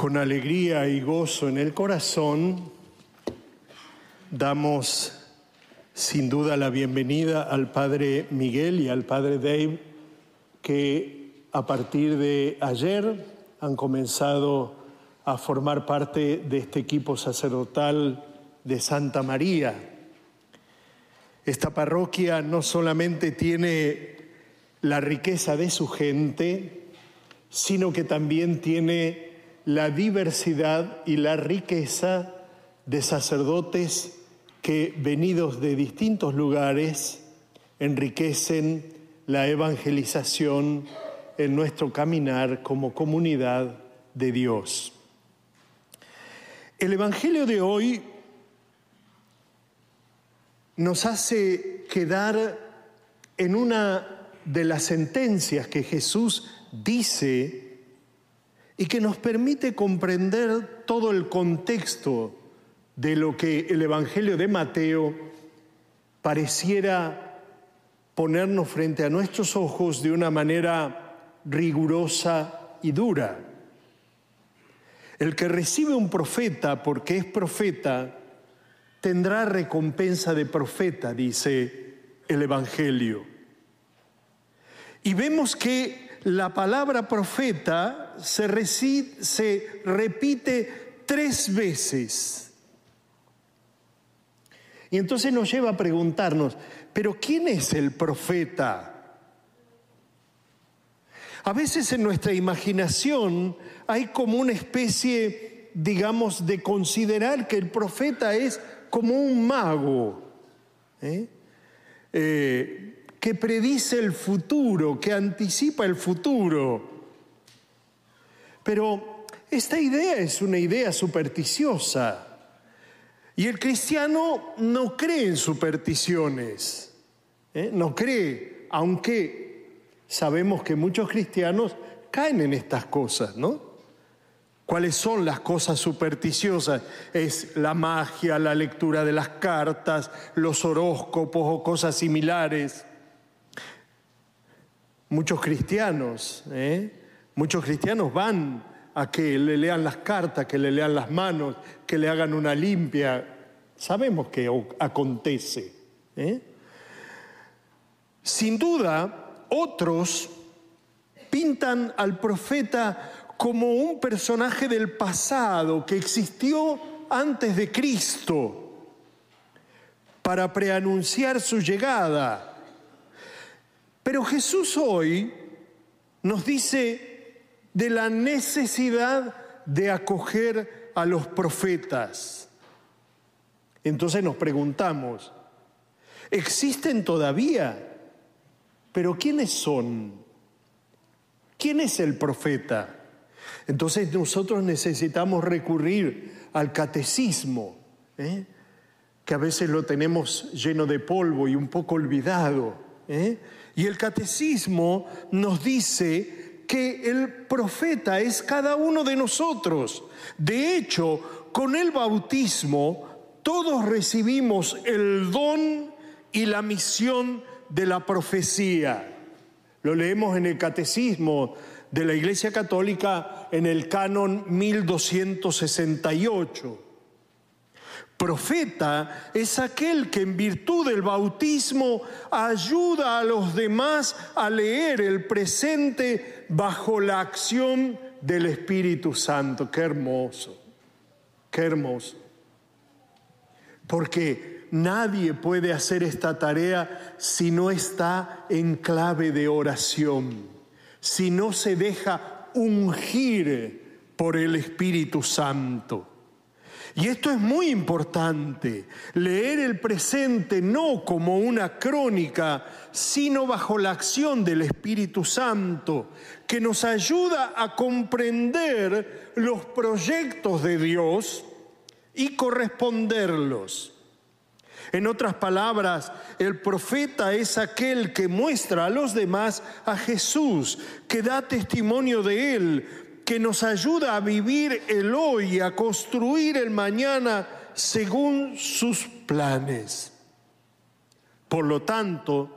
Con alegría y gozo en el corazón, damos sin duda la bienvenida al Padre Miguel y al Padre Dave, que a partir de ayer han comenzado a formar parte de este equipo sacerdotal de Santa María. Esta parroquia no solamente tiene la riqueza de su gente, sino que también tiene la diversidad y la riqueza de sacerdotes que, venidos de distintos lugares, enriquecen la evangelización en nuestro caminar como comunidad de Dios. El Evangelio de hoy nos hace quedar en una de las sentencias que Jesús dice y que nos permite comprender todo el contexto de lo que el Evangelio de Mateo pareciera ponernos frente a nuestros ojos de una manera rigurosa y dura. El que recibe un profeta porque es profeta, tendrá recompensa de profeta, dice el Evangelio. Y vemos que la palabra profeta se, repite tres veces. Y entonces nos lleva a preguntarnos, ¿pero quién es el profeta? A veces en nuestra imaginación hay como una especie, digamos, de considerar que el profeta es como un mago. ¿eh? eh que predice el futuro, que anticipa el futuro. Pero esta idea es una idea supersticiosa. Y el cristiano no cree en supersticiones, ¿eh? no cree, aunque sabemos que muchos cristianos caen en estas cosas, ¿no? ¿Cuáles son las cosas supersticiosas? Es la magia, la lectura de las cartas, los horóscopos o cosas similares. Muchos cristianos, ¿eh? muchos cristianos van a que le lean las cartas, que le lean las manos, que le hagan una limpia. Sabemos que acontece. ¿eh? Sin duda, otros pintan al profeta como un personaje del pasado que existió antes de Cristo para preanunciar su llegada pero Jesús hoy nos dice de la necesidad de acoger a los profetas. Entonces nos preguntamos, ¿existen todavía? Pero ¿quiénes son? ¿Quién es el profeta? Entonces nosotros necesitamos recurrir al catecismo, ¿eh? que a veces lo tenemos lleno de polvo y un poco olvidado. ¿eh? Y el catecismo nos dice que el profeta es cada uno de nosotros. De hecho, con el bautismo todos recibimos el don y la misión de la profecía. Lo leemos en el catecismo de la Iglesia Católica en el canon 1268. Profeta es aquel que en virtud del bautismo ayuda a los demás a leer el presente bajo la acción del Espíritu Santo. Qué hermoso, qué hermoso. Porque nadie puede hacer esta tarea si no está en clave de oración, si no se deja ungir por el Espíritu Santo. Y esto es muy importante, leer el presente no como una crónica, sino bajo la acción del Espíritu Santo, que nos ayuda a comprender los proyectos de Dios y corresponderlos. En otras palabras, el profeta es aquel que muestra a los demás a Jesús, que da testimonio de Él, que nos ayuda a vivir el hoy, a construir el mañana según sus planes. Por lo tanto,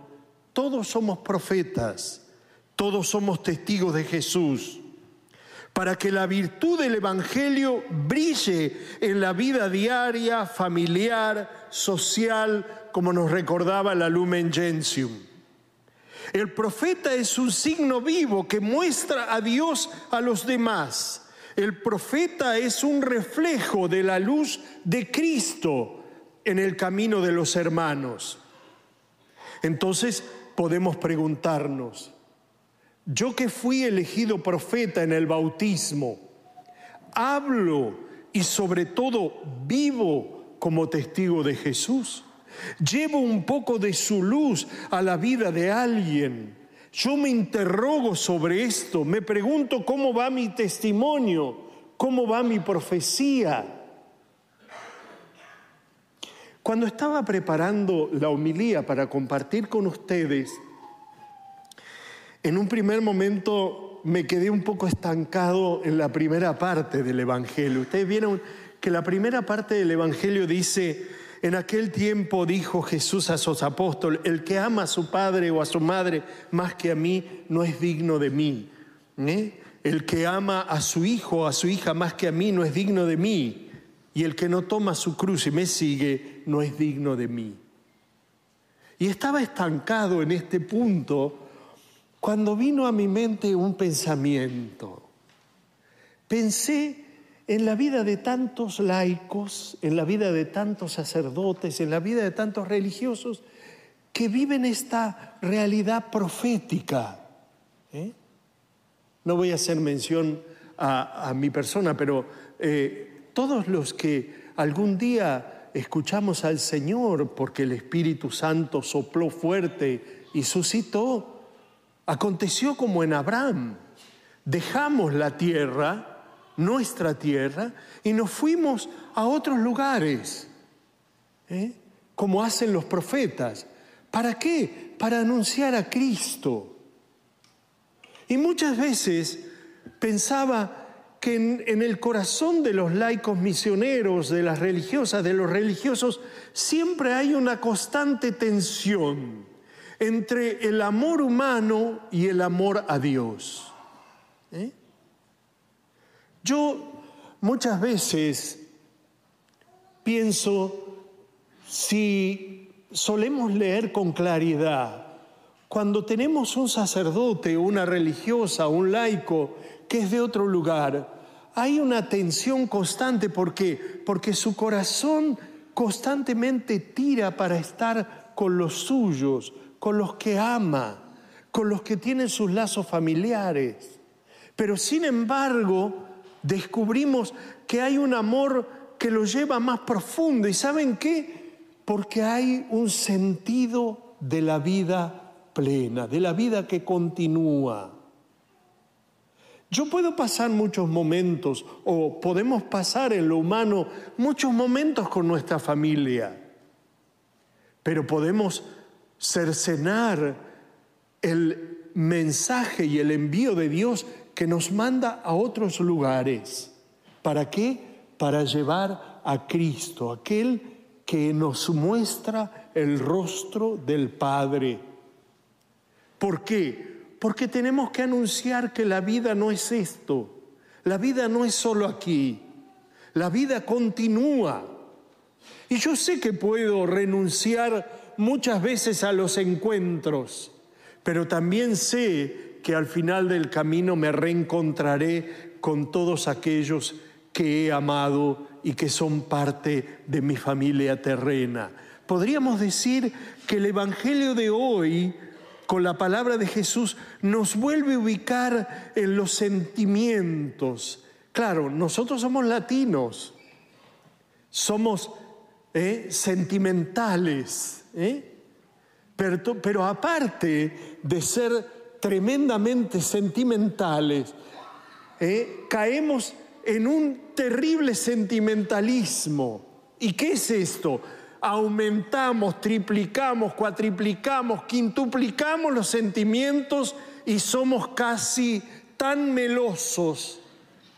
todos somos profetas, todos somos testigos de Jesús. para que la virtud del Evangelio brille en la vida diaria, familiar, social, como nos recordaba la Lumen Gentium. El profeta es un signo vivo que muestra a Dios a los demás. El profeta es un reflejo de la luz de Cristo en el camino de los hermanos. Entonces podemos preguntarnos, yo que fui elegido profeta en el bautismo, hablo y sobre todo vivo como testigo de Jesús. Llevo un poco de su luz a la vida de alguien. Yo me interrogo sobre esto, me pregunto cómo va mi testimonio, cómo va mi profecía. Cuando estaba preparando la homilía para compartir con ustedes, en un primer momento me quedé un poco estancado en la primera parte del Evangelio. Ustedes vieron que la primera parte del Evangelio dice, en aquel tiempo dijo Jesús a sus apóstoles, el que ama a su padre o a su madre más que a mí no es digno de mí. ¿eh? El que ama a su hijo o a su hija más que a mí no es digno de mí. Y el que no toma su cruz y me sigue no es digno de mí. Y estaba estancado en este punto cuando vino a mi mente un pensamiento. Pensé en la vida de tantos laicos, en la vida de tantos sacerdotes, en la vida de tantos religiosos que viven esta realidad profética. ¿eh? No voy a hacer mención a, mi persona, pero eh, todos los que algún día escuchamos al Señor porque el Espíritu Santo sopló fuerte y suscitó, Aconteció como en Abraham. Dejamos la tierra, nuestra tierra, y nos fuimos a otros lugares, ¿eh? como hacen los profetas. ¿Para qué? Para anunciar a Cristo. Y muchas veces pensaba que en, en, el corazón de los laicos misioneros, de las religiosas, de los religiosos, siempre hay una constante tensión entre el amor humano y el amor a Dios. ¿Eh? Yo muchas veces pienso si solemos leer con claridad, cuando tenemos un sacerdote, una religiosa, un laico que es de otro lugar, hay una tensión constante. ¿Por qué? Porque su corazón constantemente tira para estar con los suyos, con los que ama, con los que tienen sus lazos familiares. Pero sin embargo, descubrimos que hay un amor que lo lleva más profundo. ¿Y saben qué? Porque hay un sentido de la vida plena, de la vida que continúa. Yo puedo pasar muchos momentos, o podemos pasar en lo humano muchos momentos con nuestra familia, pero podemos cercenar el mensaje y el envío de Dios que nos manda a otros lugares. ¿Para qué? Para llevar a Cristo, aquel que nos muestra el rostro del Padre. ¿Por qué? Porque tenemos que anunciar que la vida no es esto, la vida no es solo aquí, la vida continúa. Y yo sé que puedo renunciar muchas veces a los encuentros, pero también sé que al final del camino me reencontraré con todos aquellos que he amado y que son parte de mi familia terrena. Podríamos decir que el Evangelio de hoy, con la palabra de Jesús, nos vuelve a ubicar en los sentimientos. Claro, nosotros somos latinos, somos eh, sentimentales, ¿eh? Pero, aparte de ser tremendamente sentimentales, ¿eh? caemos en un terrible sentimentalismo. ¿Y qué es esto? Aumentamos, triplicamos, cuatriplicamos, quintuplicamos los sentimientos y somos casi tan melosos,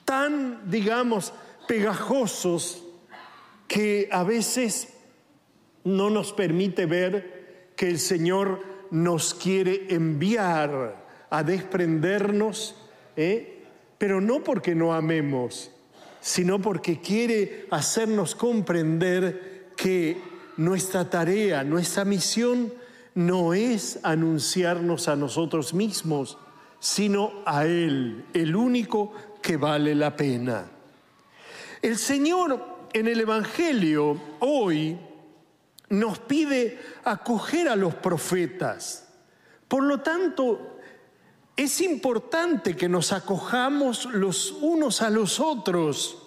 tan, digamos, pegajosos, que a veces no nos permite ver que el Señor nos quiere enviar a desprendernos ¿eh? pero no porque no amemos, sino porque quiere hacernos comprender que nuestra tarea, nuestra misión no es anunciarnos a nosotros mismos, sino a Él, el único que vale la pena. El Señor en el Evangelio hoy nos pide acoger a los profetas. Por lo tanto, es importante que nos acojamos los unos a los otros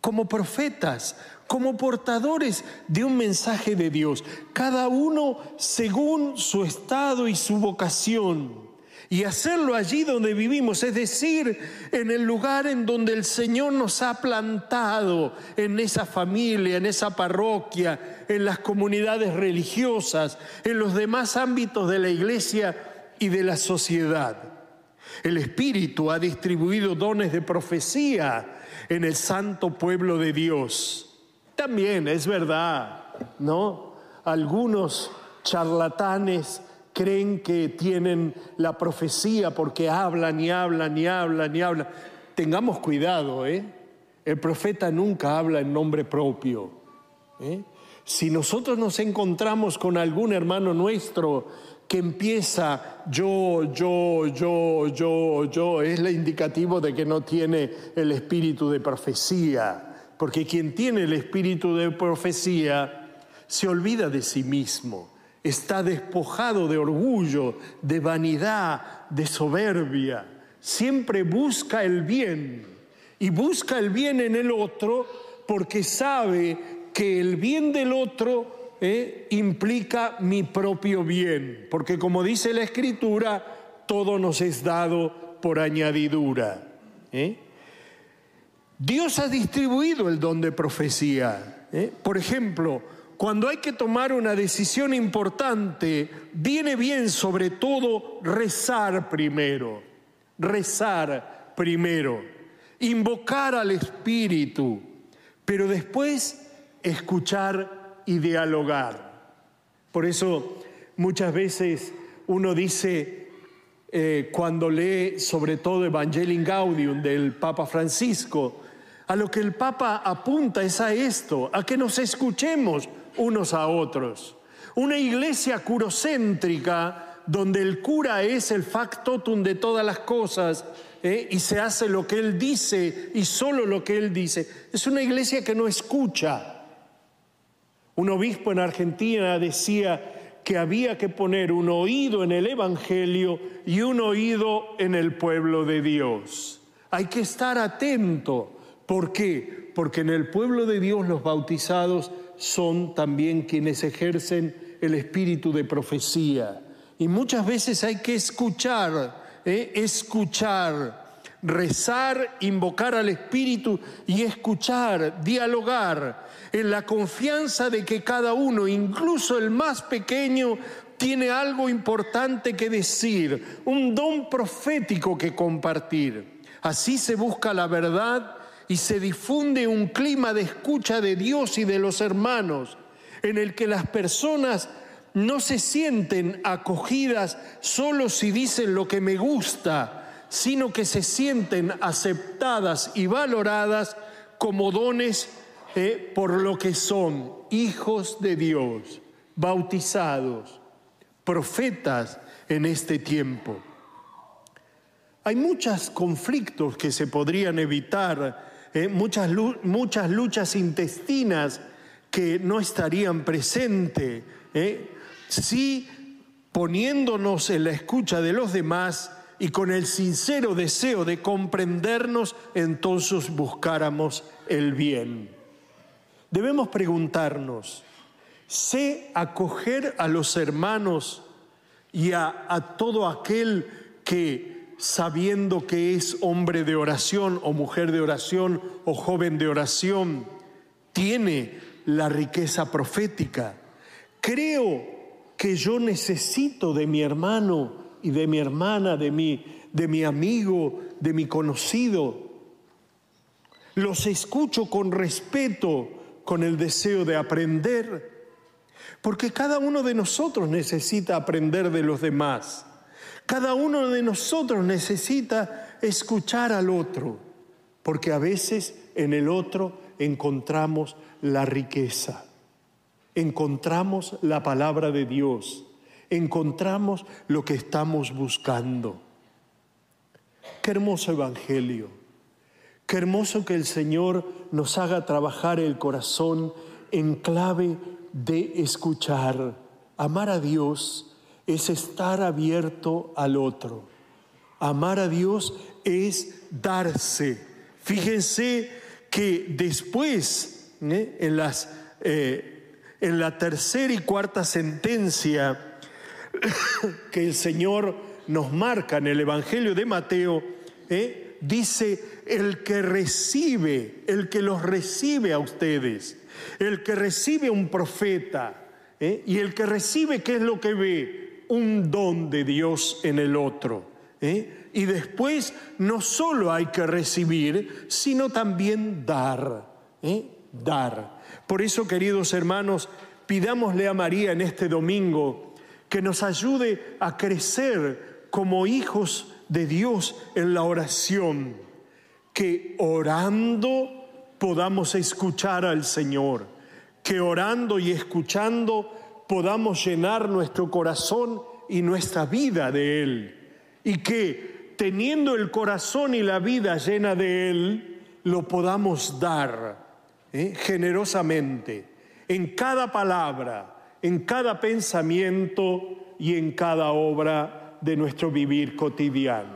como profetas, como portadores de un mensaje de Dios, cada uno según su estado y su vocación y hacerlo allí donde vivimos, es decir, en el lugar en donde el Señor nos ha plantado, en esa familia, en esa parroquia, en las comunidades religiosas, en los demás ámbitos de la iglesia y de la sociedad. El Espíritu ha distribuido dones de profecía en el santo pueblo de Dios. También es verdad, ¿no? Algunos charlatanes creen que tienen la profecía porque hablan y hablan y hablan y hablan. Tengamos cuidado, ¿eh? El profeta nunca habla en nombre propio. ¿eh? Si nosotros nos encontramos con algún hermano nuestro que empieza yo, yo, yo, yo, yo, es el indicativo de que no tiene el espíritu de profecía. Porque quien tiene el espíritu de profecía se olvida de sí mismo está despojado de orgullo, de vanidad, de soberbia. Siempre busca el bien y busca el bien en el otro porque sabe que el bien del otro eh, implica mi propio bien. Porque como dice la escritura, todo nos es dado por añadidura. ¿eh? Dios ha distribuido el don de profecía. ¿eh? Por ejemplo, cuando hay que tomar una decisión importante, viene bien sobre todo rezar primero, rezar primero, invocar al Espíritu, pero después escuchar y dialogar. Por eso muchas veces uno dice, eh, cuando lee sobre todo Evangelii Gaudium del Papa Francisco, a lo que el Papa apunta es a esto, a que nos escuchemos unos a otros. Una iglesia curocéntrica donde el cura es el factotum de todas las cosas ¿eh? y se hace lo que él dice y solo lo que él dice. Es una iglesia que no escucha. Un obispo en Argentina decía que había que poner un oído en el Evangelio y un oído en el pueblo de Dios. Hay que estar atento. ¿Por qué? Porque en el pueblo de Dios los bautizados son también quienes ejercen el espíritu de profecía. Y muchas veces hay que escuchar, ¿eh? escuchar, rezar, invocar al espíritu y escuchar, dialogar, en la confianza de que cada uno, incluso el más pequeño, tiene algo importante que decir, un don profético que compartir. Así se busca la verdad y se difunde un clima de escucha de Dios y de los hermanos, en el que las personas no se sienten acogidas solo si dicen lo que me gusta, sino que se sienten aceptadas y valoradas como dones eh, por lo que son hijos de Dios, bautizados, profetas en este tiempo. Hay muchos conflictos que se podrían evitar eh, muchas, muchas luchas intestinas que no estarían presentes, eh, si poniéndonos en la escucha de los demás y con el sincero deseo de comprendernos, entonces buscáramos el bien. Debemos preguntarnos, ¿sé acoger a los hermanos y a todo aquel que sabiendo que es hombre de oración o mujer de oración o joven de oración, tiene la riqueza profética. Creo que yo necesito de mi hermano y de mi hermana, de mi, de mi amigo, de mi conocido. Los escucho con respeto, con el deseo de aprender, porque cada uno de nosotros necesita aprender de los demás. Cada uno de nosotros necesita escuchar al otro, porque a veces en el otro encontramos la riqueza, encontramos la palabra de Dios, encontramos lo que estamos buscando. Qué hermoso evangelio, qué hermoso que el Señor nos haga trabajar el corazón en clave de escuchar. Amar a Dios es estar abierto al otro. Amar a Dios es darse. Fíjense que después, ¿eh? en, las, eh, en la tercera y cuarta sentencia que el Señor nos marca en el Evangelio de Mateo, ¿eh? dice, el que recibe, el que los recibe a ustedes, el que recibe un profeta, y el que recibe, ¿qué es lo que ve? Un don de Dios en el otro. Y después no solo hay que recibir, sino también dar. Dar. Por eso, queridos hermanos, pidámosle a María en este domingo que nos ayude a crecer como hijos de Dios en la oración, que orando podamos escuchar al Señor, que orando y escuchando podamos llenar nuestro corazón y nuestra vida de Él, y que teniendo el corazón y la vida llena de Él, lo podamos dar ¿eh? generosamente en cada palabra, en cada pensamiento y en cada obra de nuestro vivir cotidiano.